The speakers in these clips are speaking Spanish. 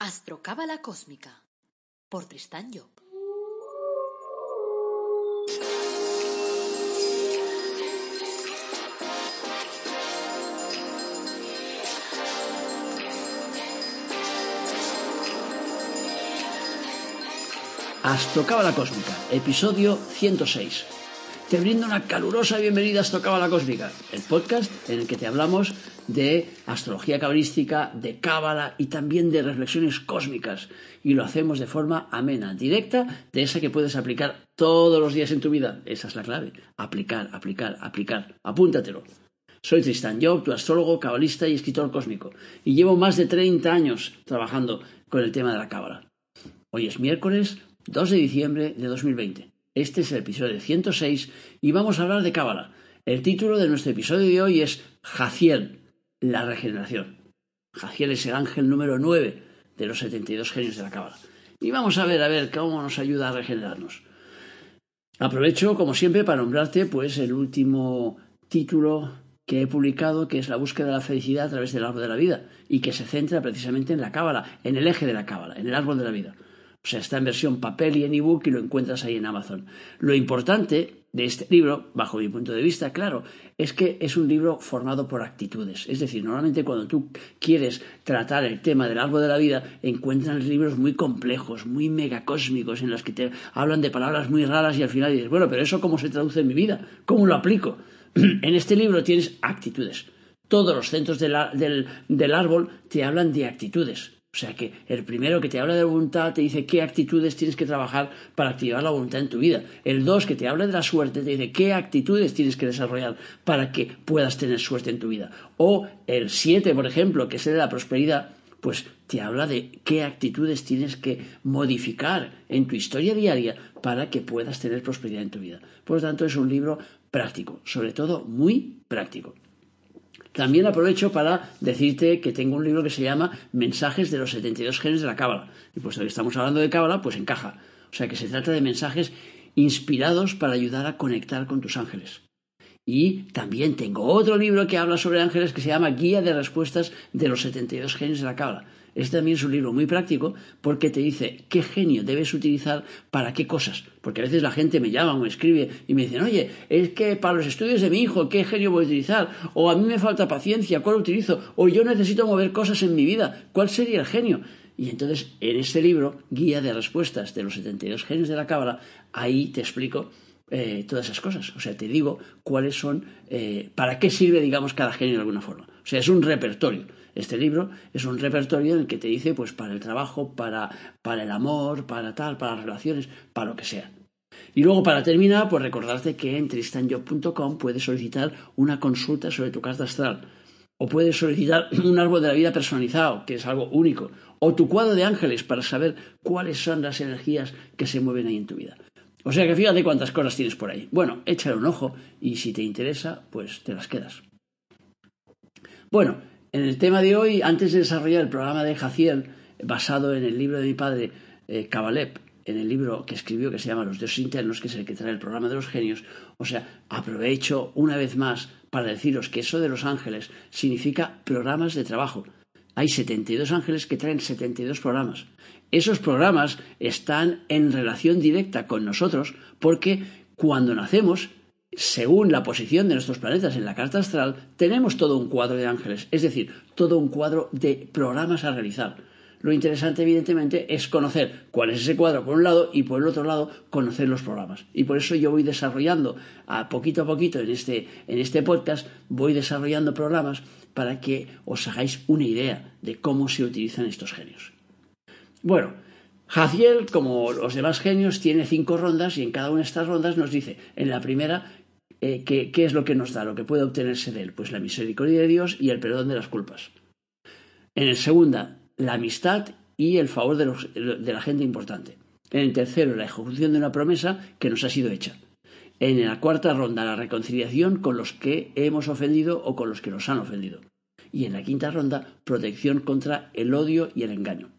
Astrocábala Cósmica por Tristán Job. Astrocábala Cósmica, episodio 106. Te brindo una calurosa bienvenida a Astrocábala Cósmica, el podcast en el que te hablamos de astrología cabalística, de cábala y también de reflexiones cósmicas. Y lo hacemos de forma amena, directa, de esa que puedes aplicar todos los días en tu vida. Esa es la clave. Aplicar, aplicar, aplicar. Apúntatelo. Soy Tristan Job, tu astrólogo, cabalista y escritor cósmico, y llevo más de 30 años trabajando con el tema de la cábala. Hoy es miércoles 2 de diciembre de 2020. Este es el episodio 106 y vamos a hablar de cábala. El título de nuestro episodio de hoy es Jaciel, la regeneración. Jaciel es el ángel número 9 de los 72 genios de la cábala. Y vamos a ver, a ver, cómo nos ayuda a regenerarnos. Aprovecho, como siempre, para nombrarte pues el último título que he publicado, que es La búsqueda de la felicidad a través del árbol de la vida, y que se centra precisamente en la cábala, en el eje de la cábala, en el árbol de la vida. O sea, está en versión papel y en ebook y lo encuentras ahí en Amazon. Lo importante de este libro, bajo mi punto de vista, claro, es que es un libro formado por actitudes. Es decir, normalmente cuando tú quieres tratar el tema del árbol de la vida, encuentras libros muy complejos, muy megacósmicos, en los que te hablan de palabras muy raras y al final dices, bueno, pero eso cómo se traduce en mi vida, cómo lo aplico. en este libro tienes actitudes. Todos los centros del árbol te hablan de actitudes. O sea que el primero que te habla de voluntad te dice qué actitudes tienes que trabajar para activar la voluntad en tu vida. El dos que te habla de la suerte te dice qué actitudes tienes que desarrollar para que puedas tener suerte en tu vida. O el siete, por ejemplo, que es el de la prosperidad, pues te habla de qué actitudes tienes que modificar en tu historia diaria para que puedas tener prosperidad en tu vida. Por lo tanto, es un libro práctico, sobre todo muy práctico. También aprovecho para decirte que tengo un libro que se llama Mensajes de los 72 genes de la Cábala. Y puesto que estamos hablando de Cábala, pues encaja. O sea que se trata de mensajes inspirados para ayudar a conectar con tus ángeles. Y también tengo otro libro que habla sobre ángeles que se llama Guía de Respuestas de los 72 genes de la Cábala. Este también es un libro muy práctico porque te dice qué genio debes utilizar para qué cosas. Porque a veces la gente me llama o me escribe y me dicen, oye, es que para los estudios de mi hijo, ¿qué genio voy a utilizar? O a mí me falta paciencia, ¿cuál utilizo? O yo necesito mover cosas en mi vida, ¿cuál sería el genio? Y entonces, en este libro, Guía de Respuestas de los 72 genios de la Cábala, ahí te explico eh, todas esas cosas. O sea, te digo cuáles son, eh, para qué sirve, digamos, cada genio de alguna forma. O sea, es un repertorio. Este libro es un repertorio en el que te dice, pues, para el trabajo, para, para el amor, para tal, para las relaciones, para lo que sea. Y luego, para terminar, pues recordarte que en tristanjob.com puedes solicitar una consulta sobre tu carta astral. O puedes solicitar un árbol de la vida personalizado, que es algo único. O tu cuadro de ángeles para saber cuáles son las energías que se mueven ahí en tu vida. O sea que fíjate cuántas cosas tienes por ahí. Bueno, échale un ojo y si te interesa, pues te las quedas. Bueno, en el tema de hoy, antes de desarrollar el programa de Jaciel, basado en el libro de mi padre, eh, en el libro que escribió que se llama Los dioses internos, que es el que trae el programa de los genios, o sea, aprovecho una vez más para deciros que eso de los ángeles significa programas de trabajo. Hay 72 ángeles que traen 72 programas. Esos programas están en relación directa con nosotros porque cuando nacemos según la posición de nuestros planetas en la carta astral, tenemos todo un cuadro de ángeles, es decir, todo un cuadro de programas a realizar. Lo interesante, evidentemente, es conocer cuál es ese cuadro por un lado y por el otro lado conocer los programas. Y por eso yo voy desarrollando a poquito a poquito en este, en este podcast, voy desarrollando programas para que os hagáis una idea de cómo se utilizan estos genios. Bueno, Jaciel, como los demás genios, tiene cinco rondas y en cada una de estas rondas nos dice, en la primera, eh, ¿qué, es lo que nos da, lo que puede obtenerse de él? Pues la misericordia de Dios y el perdón de las culpas. En el segunda, la amistad y el favor de, de la gente importante. En el tercero, la ejecución de una promesa que nos ha sido hecha. En la cuarta ronda, la reconciliación con los que hemos ofendido o con los que nos han ofendido. Y en la quinta ronda, protección contra el odio y el engaño.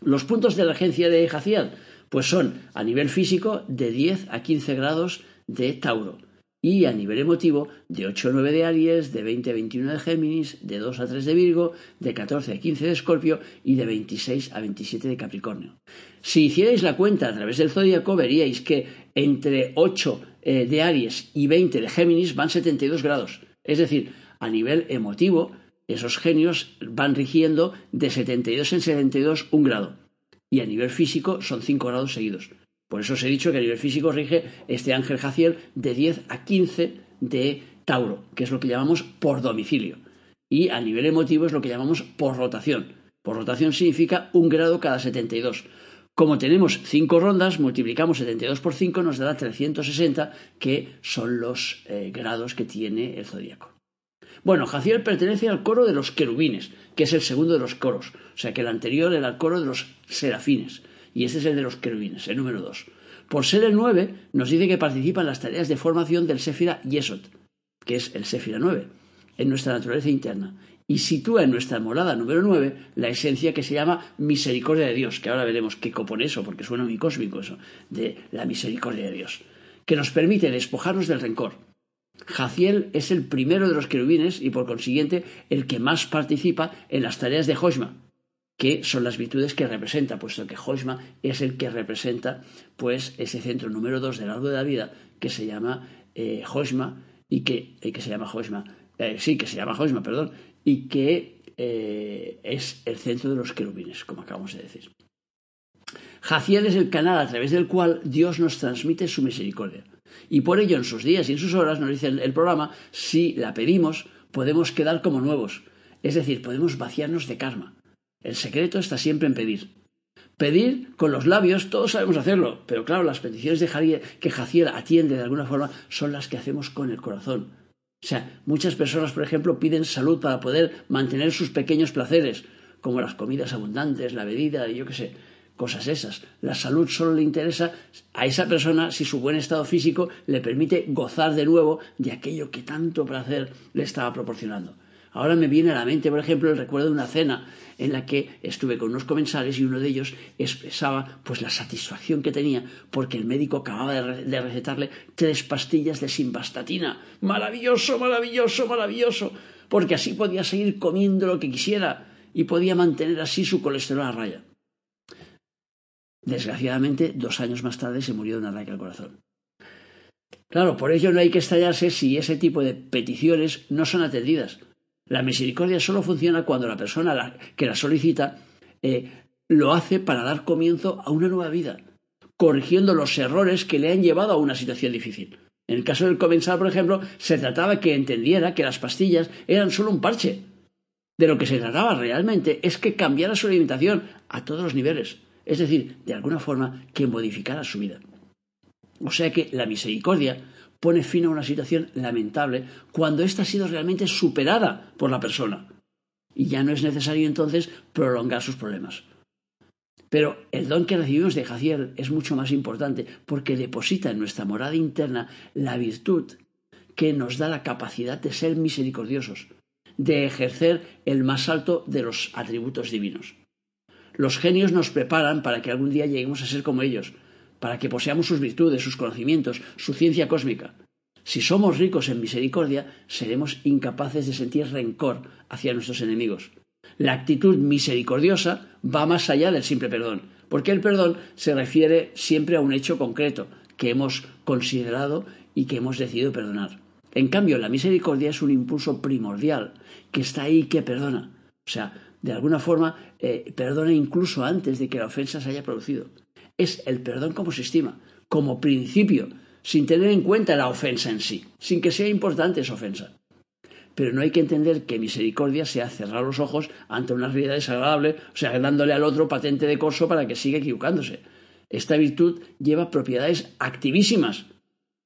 Los puntos de regencia de Jaciel, pues son a nivel físico de 10 a 15 grados de Tauro y a nivel emotivo de 8 a 9 de Aries, de 20 a 21 de Géminis, de 2 a 3 de Virgo, de 14 a 15 de Escorpio y de 26 a 27 de Capricornio. Si hicierais la cuenta a través del zodíaco veríais que entre 8 eh, de Aries y 20 de Géminis van 72 grados. Es decir, a nivel emotivo, esos genios van rigiendo de 72 en 72 un grado. Y a nivel físico son 5 grados seguidos. Por eso os he dicho que a nivel físico rige este ángel Jaciel de 10 a 15 de Tauro, que es lo que llamamos por domicilio. Y a nivel emotivo es lo que llamamos por rotación. Por rotación significa un grado cada 72. Como tenemos 5 rondas, multiplicamos 72 por 5, nos dará 360, que son los eh, grados que tiene el zodíaco. Bueno, Jaciel pertenece al coro de los querubines, que es el segundo de los coros. O sea que el anterior era el coro de los serafines y este es el de los querubines, el número 2. Por ser el 9, nos dice que participa en las tareas de formación del Séfira Yesod, que es el Séfira 9, en nuestra naturaleza interna, y sitúa en nuestra morada número 9 la esencia que se llama misericordia de Dios, que ahora veremos qué copone eso, porque suena muy cósmico eso, de la misericordia de Dios, que nos permite despojarnos del rencor. Jaciel es el primero de los querubines y por consiguiente el que más participa en las tareas de Joshma, que son las virtudes que representa, puesto que Hoshma es el que representa pues ese centro número dos del árbol de la vida que se llama eh, y que, eh, que se llama Hoshma, eh, sí, que se llama Hoshma, perdón, y que eh, es el centro de los querubines, como acabamos de decir. Jaciel es el canal a través del cual Dios nos transmite su misericordia. Y por ello en sus días y en sus horas, nos dice el programa, si la pedimos, podemos quedar como nuevos. Es decir, podemos vaciarnos de karma. El secreto está siempre en pedir. Pedir con los labios, todos sabemos hacerlo, pero claro, las peticiones de que Jaciel atiende de alguna forma son las que hacemos con el corazón. O sea, muchas personas, por ejemplo, piden salud para poder mantener sus pequeños placeres, como las comidas abundantes, la bebida, yo qué sé, cosas esas. La salud solo le interesa a esa persona si su buen estado físico le permite gozar de nuevo de aquello que tanto placer le estaba proporcionando. Ahora me viene a la mente, por ejemplo, el recuerdo de una cena en la que estuve con unos comensales y uno de ellos expresaba pues la satisfacción que tenía porque el médico acababa de, recetarle tres pastillas de simvastatina. Maravilloso, maravilloso, maravilloso, porque así podía seguir comiendo lo que quisiera y podía mantener así su colesterol a raya. Desgraciadamente, dos años más tarde se murió de un ataque al corazón. Claro, por ello no hay que estallarse si ese tipo de peticiones no son atendidas. La misericordia solo funciona cuando la persona que la solicita eh, lo hace para dar comienzo a una nueva vida, corrigiendo los errores que le han llevado a una situación difícil. En el caso del comensal, por ejemplo, se trataba que entendiera que las pastillas eran solo un parche. De lo que se trataba realmente es que cambiara su alimentación a todos los niveles, es decir, de alguna forma que modificara su vida. O sea que la misericordia pone fin a una situación lamentable cuando ésta ha sido realmente superada por la persona. Y ya no es necesario entonces prolongar sus problemas. Pero el don que recibimos de Jaciel es mucho más importante porque deposita en nuestra morada interna la virtud que nos da la capacidad de ser misericordiosos, de ejercer el más alto de los atributos divinos. Los genios nos preparan para que algún día lleguemos a ser como ellos, para que poseamos sus virtudes, sus conocimientos, su ciencia cósmica. Si somos ricos en misericordia, seremos incapaces de sentir rencor hacia nuestros enemigos. La actitud misericordiosa va más allá del simple perdón, porque el perdón se refiere siempre a un hecho concreto que hemos considerado y que hemos decidido perdonar. En cambio, la misericordia es un impulso primordial que está ahí y que perdona. O sea, de alguna forma, eh, perdona incluso antes de que la ofensa se haya producido es el perdón como sistema, como principio, sin tener en cuenta la ofensa en sí, sin que sea importante esa ofensa. Pero no hay que entender que misericordia sea cerrar los ojos ante una realidad desagradable, o sea, dándole al otro patente de corso para que siga equivocándose. Esta virtud lleva propiedades activísimas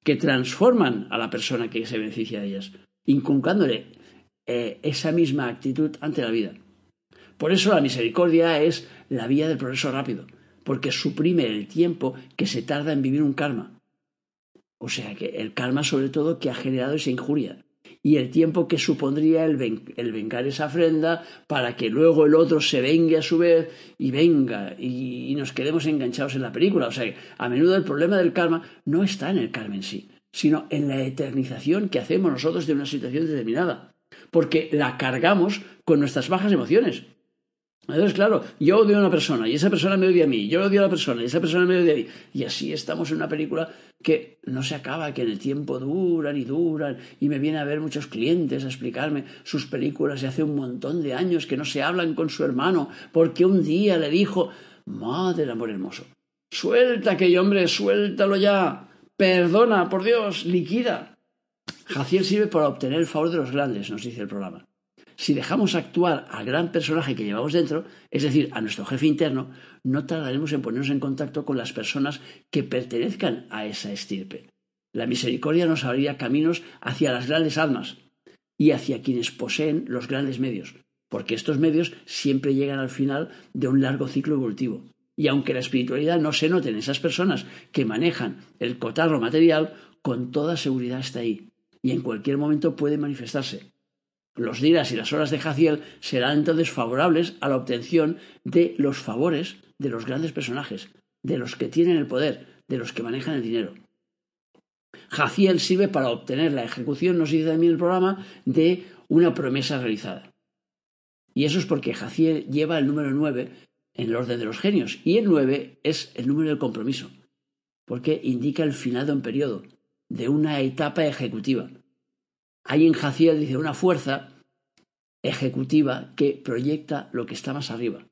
que transforman a la persona que se beneficia de ellas, inculcándole eh, esa misma actitud ante la vida. Por eso la misericordia es la vía del progreso rápido porque suprime el tiempo que se tarda en vivir un karma. O sea que el karma sobre todo que ha generado esa injuria y el tiempo que supondría el, vengar esa ofrenda para que luego el otro se vengue a su vez y venga y, nos quedemos enganchados en la película. O sea que a menudo el problema del karma no está en el karma en sí, sino en la eternización que hacemos nosotros de una situación determinada, porque la cargamos con nuestras bajas emociones. Entonces, claro, yo odio a una persona y esa persona me odia a mí, yo odio a la persona y esa persona me odia a mí. Y así estamos en una película que no se acaba, que en el tiempo duran y duran y me vienen a ver muchos clientes a explicarme sus películas y hace un montón de años que no se hablan con su hermano porque un día le dijo, madre amor hermoso, suelta aquel hombre, suéltalo ya, perdona, por Dios, liquida. Jaciel sirve para obtener el favor de los grandes, nos dice el programa si dejamos actuar al gran personaje que llevamos dentro, es decir, a nuestro jefe interno, no tardaremos en ponernos en contacto con las personas que pertenezcan a esa estirpe. La misericordia nos abriría caminos hacia las grandes almas y hacia quienes poseen los grandes medios, porque estos medios siempre llegan al final de un largo ciclo evolutivo. Y aunque la espiritualidad no se note en esas personas que manejan el cotarro material, con toda seguridad está ahí y en cualquier momento puede manifestarse. Los días y las horas de Jaciel serán entonces favorables a la obtención de los favores de los grandes personajes, de los que tienen el poder, de los que manejan el dinero. Jaciel sirve para obtener la ejecución, nos dice también el programa, de una promesa realizada. Y eso es porque Jaciel lleva el número 9 en el orden de los genios, y el 9 es el número del compromiso, porque indica el final de un periodo, de una etapa ejecutiva. Hay en Jaciel, dice, una fuerza ejecutiva que proyecta lo que está más arriba,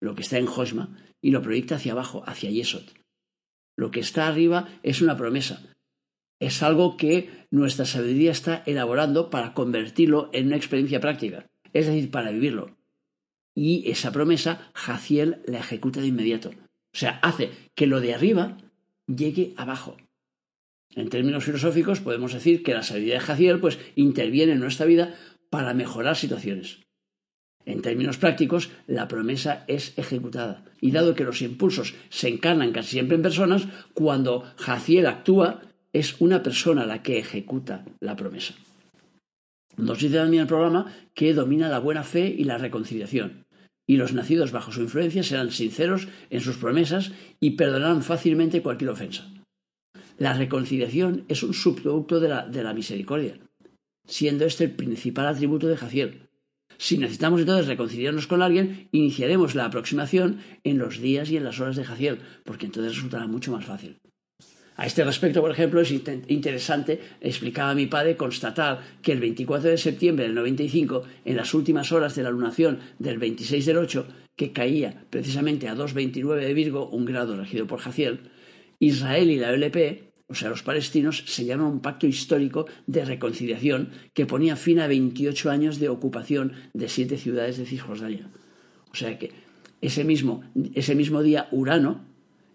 lo que está en Hosma, y lo proyecta hacia abajo, hacia Yesod. Lo que está arriba es una promesa. Es algo que nuestra sabiduría está elaborando para convertirlo en una experiencia práctica, es decir, para vivirlo. Y esa promesa, Jaciel la ejecuta de inmediato. O sea, hace que lo de arriba llegue abajo. En términos filosóficos podemos decir que la sabiduría de Jaciel pues, interviene en nuestra vida para mejorar situaciones. En términos prácticos, la promesa es ejecutada. Y dado que los impulsos se encarnan casi siempre en personas, cuando Jaciel actúa, es una persona la que ejecuta la promesa. Nos dice también el programa que domina la buena fe y la reconciliación. Y los nacidos bajo su influencia serán sinceros en sus promesas y perdonarán fácilmente cualquier ofensa. La reconciliación es un subproducto de la, misericordia, siendo este el principal atributo de Jaciel. Si necesitamos entonces reconciliarnos con alguien, iniciaremos la aproximación en los días y en las horas de Jaciel, porque entonces resultará mucho más fácil. A este respecto, por ejemplo, es interesante, explicaba mi padre, constatar que el 24 de septiembre del 95, en las últimas horas de la lunación del 26 del 8, que caía precisamente a 2.29 de Virgo, un grado regido por Jaciel, Israel y la OLP, o sea, los palestinos, sellaron un pacto histórico de reconciliación que ponía fin a 28 años de ocupación de siete ciudades de Cisjordania. O sea que ese mismo, ese mismo día Urano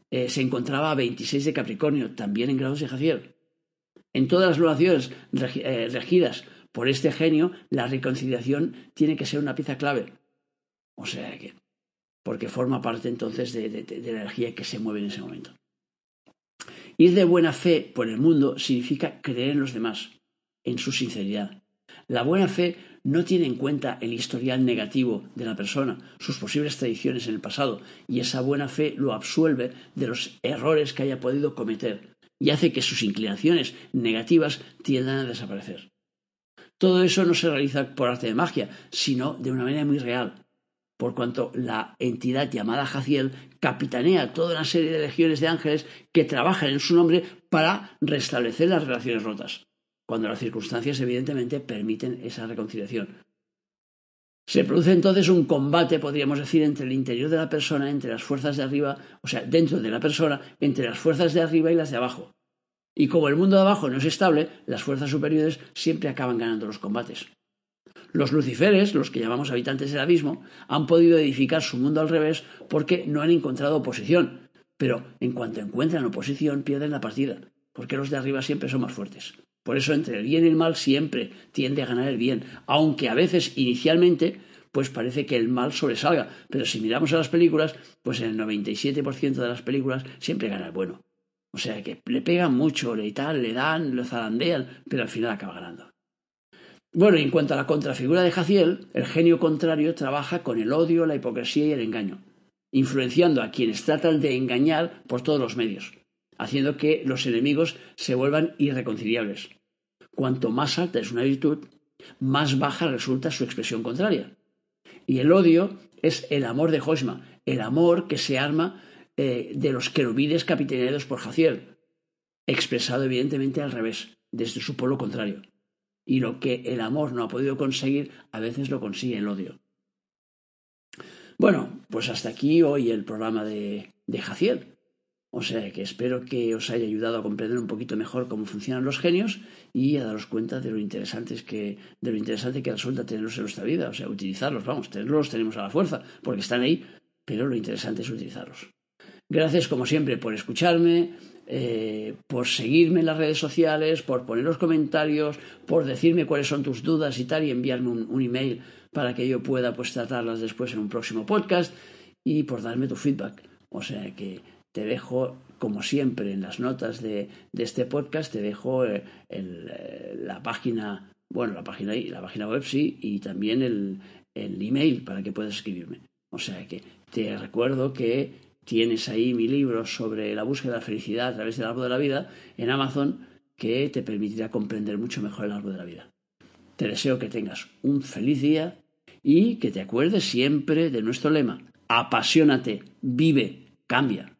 eh, se encontraba a 26 de Capricornio, también en grados de Jaciel. En todas las lunaciones eh, regidas por este genio, la reconciliación tiene que ser una pieza clave. O sea que, porque forma parte entonces de la energía que se mueve en ese momento. Ir de buena fe por el mundo significa creer en los demás, en su sinceridad. La buena fe no tiene en cuenta el historial negativo de la persona, sus posibles tradiciones en el pasado, y esa buena fe lo absuelve de los errores que haya podido cometer y hace que sus inclinaciones negativas tiendan a desaparecer. Todo eso no se realiza por arte de magia, sino de una manera muy real, por cuanto la entidad llamada Jaciel capitanea toda una serie de legiones de ángeles que trabajan en su nombre para restablecer las relaciones rotas, cuando las circunstancias evidentemente permiten esa reconciliación. Se produce entonces un combate, podríamos decir, entre el interior de la persona, entre las fuerzas de arriba, o sea, dentro de la persona, entre las fuerzas de arriba y las de abajo. Y como el mundo de abajo no es estable, las fuerzas superiores siempre acaban ganando los combates. Los luciferes, los que llamamos habitantes del abismo, han podido edificar su mundo al revés porque no han encontrado oposición. Pero en cuanto encuentran oposición, pierden la partida, porque los de arriba siempre son más fuertes. Por eso entre el bien y el mal siempre tiende a ganar el bien, aunque a veces inicialmente pues parece que el mal sobresalga, pero si miramos a las películas, pues en el 97% de las películas siempre gana el bueno. O sea que le pegan mucho, le tal, le dan, lo zarandean, pero al final acaba ganando. Bueno, en cuanto a la contrafigura de Jaciel, el genio contrario trabaja con el odio, la hipocresía y el engaño, influenciando a quienes tratan de engañar por todos los medios. haciendo que los enemigos se vuelvan irreconciliables. Cuanto más alta es una virtud, más baja resulta su expresión contraria. Y el odio es el amor de Hosma, el amor que se arma eh, de los querubines capitaneados por Jaciel, expresado evidentemente al revés, desde su polo contrario. Y lo que el amor no ha podido conseguir, a veces lo consigue el odio. Bueno, pues hasta aquí hoy el programa de, de Jaciel. O sea que espero que os haya ayudado a comprender un poquito mejor cómo funcionan los genios y a daros cuenta de lo interesante que, de lo interesante que resulta tenerlos en nuestra vida. O sea, utilizarlos, vamos, tenerlos tenemos a la fuerza, porque están ahí, pero lo interesante es utilizarlos. Gracias como siempre por escucharme, eh, por seguirme en las redes sociales, por poner los comentarios, por decirme cuáles son tus dudas y tal, y enviarme un, email para que yo pueda pues tratarlas después en un próximo podcast y por darme tu feedback. O sea que te dejo, como siempre, en las notas de, este podcast, te dejo eh, eh, la página, bueno, la página, la página web sí, y también el, el email para que puedas escribirme. O sea que te recuerdo que tienes ahí mi libro sobre la búsqueda de la felicidad a través del árbol de la vida en Amazon que te permitirá comprender mucho mejor el árbol de la vida. Te deseo que tengas un feliz día y que te acuerdes siempre de nuestro lema, apasionate, vive, cambia.